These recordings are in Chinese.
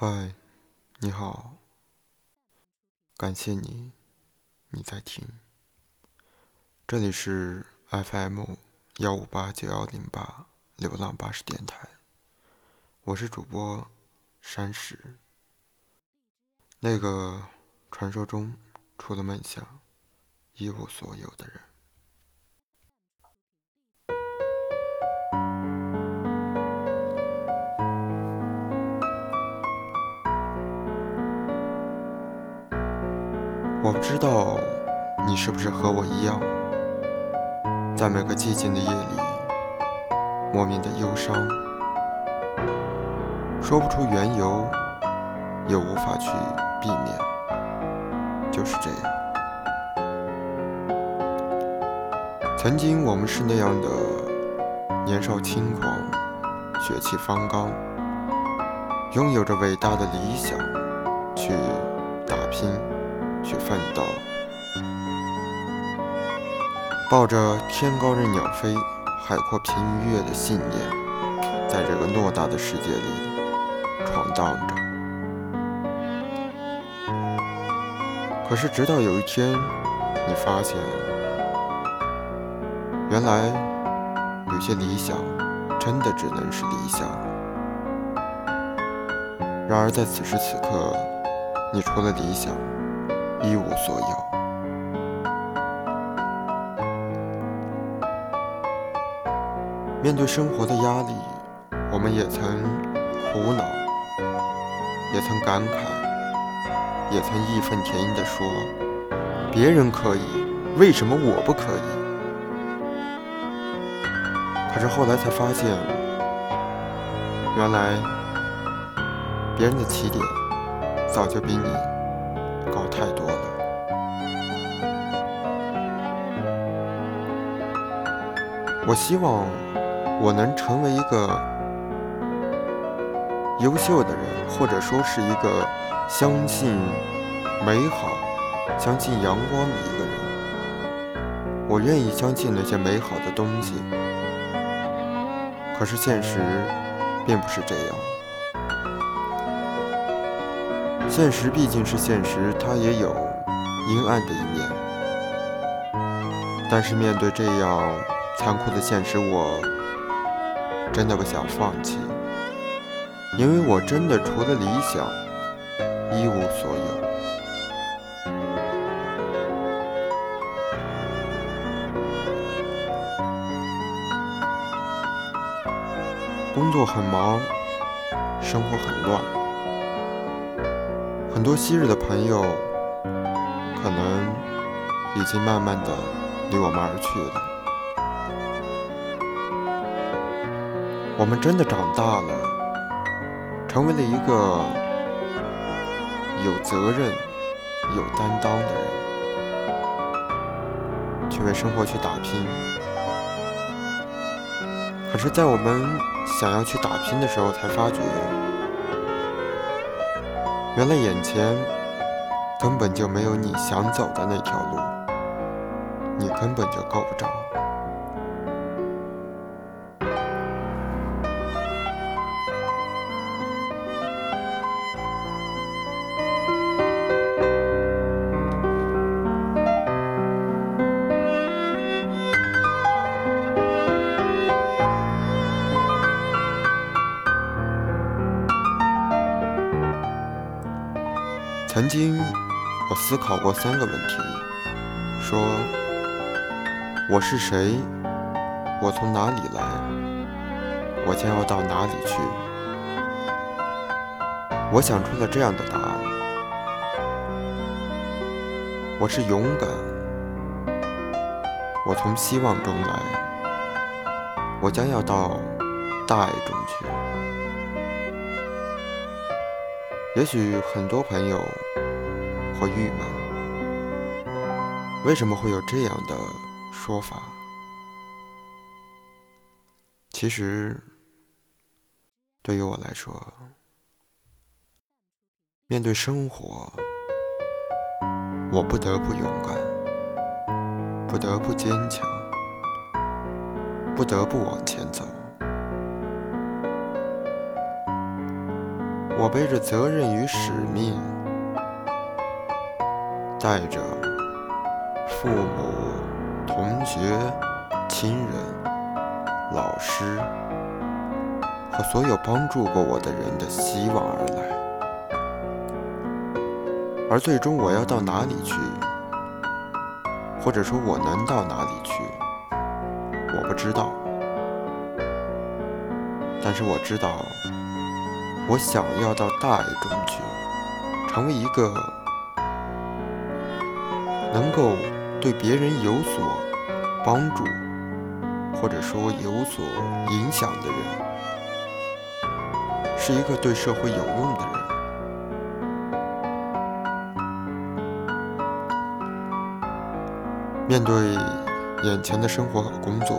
嗨，你好，感谢你，你在听，这里是 FM 幺五八九幺零八流浪巴士电台，我是主播山石，那个传说中除了梦想一无所有的人。我不知道你是不是和我一样，在每个寂静的夜里，莫名的忧伤，说不出缘由，也无法去避免，就是这样。曾经我们是那样的年少轻狂，血气方刚，拥有着伟大的理想，去打拼。去奋斗，抱着天高任鸟飞，海阔凭鱼跃的信念，在这个偌大的世界里闯荡着。可是，直到有一天，你发现，原来有些理想真的只能是理想。然而，在此时此刻，你除了理想，一无所有。面对生活的压力，我们也曾苦恼，也曾感慨，也曾义愤填膺地说：“别人可以，为什么我不可以？”可是后来才发现，原来别人的起点早就比你。高太多了。我希望我能成为一个优秀的人，或者说是一个相信美好、相信阳光的一个人。我愿意相信那些美好的东西，可是现实并不是这样。现实毕竟是现实，它也有阴暗的一面。但是面对这样残酷的现实，我真的不想放弃，因为我真的除了理想一无所有。工作很忙，生活很乱。很多昔日的朋友，可能已经慢慢的离我们而去了。我们真的长大了，成为了一个有责任、有担当的人，去为生活去打拼。可是，在我们想要去打拼的时候，才发觉。原来眼前根本就没有你想走的那条路，你根本就够不着。曾经，我思考过三个问题：说我是谁？我从哪里来？我将要到哪里去？我想出了这样的答案：我是勇敢，我从希望中来，我将要到大爱中去。也许很多朋友会郁闷，为什么会有这样的说法？其实，对于我来说，面对生活，我不得不勇敢，不得不坚强，不得不往前走。我背着责任与使命，带着父母、同学、亲人、老师和所有帮助过我的人的希望而来。而最终我要到哪里去，或者说我能到哪里去，我不知道。但是我知道。我想要到大爱中去，成为一个能够对别人有所帮助，或者说有所影响的人，是一个对社会有用的人。面对眼前的生活和工作，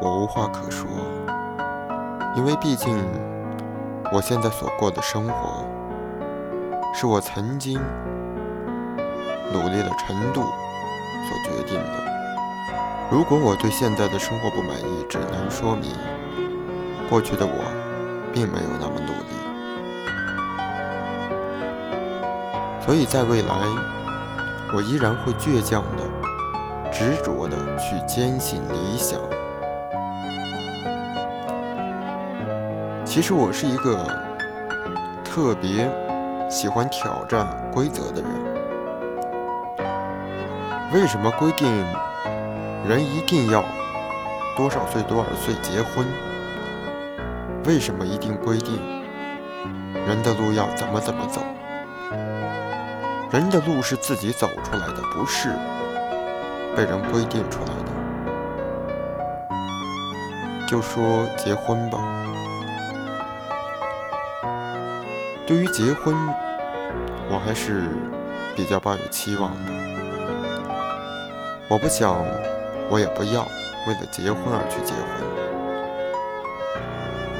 我无话可说。因为毕竟，我现在所过的生活，是我曾经努力的程度所决定的。如果我对现在的生活不满意，只能说明过去的我并没有那么努力。所以在未来，我依然会倔强的、执着的去坚信理想。其实我是一个特别喜欢挑战规则的人。为什么规定人一定要多少岁多少岁结婚？为什么一定规定人的路要怎么怎么走？人的路是自己走出来的，不是被人规定出来的。就说结婚吧。对于结婚，我还是比较抱有期望的。我不想，我也不要为了结婚而去结婚。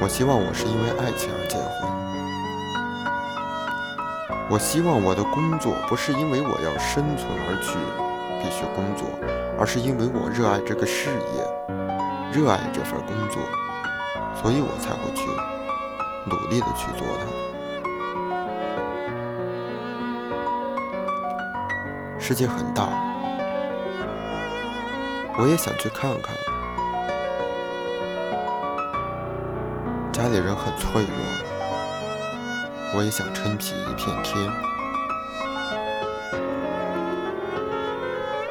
我希望我是因为爱情而结婚。我希望我的工作不是因为我要生存而去必须工作，而是因为我热爱这个事业，热爱这份工作，所以我才会去努力的去做它。世界很大，我也想去看看。家里人很脆弱，我也想撑起一片天。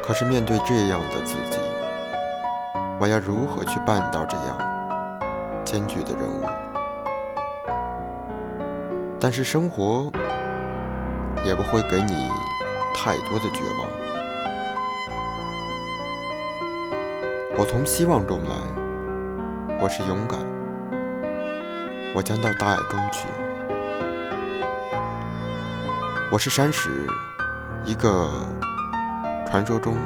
可是面对这样的自己，我要如何去办到这样艰巨的任务？但是生活也不会给你。太多的绝望，我从希望中来，我是勇敢，我将到大爱中去。我是山石，一个传说中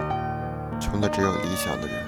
穷的只有理想的人。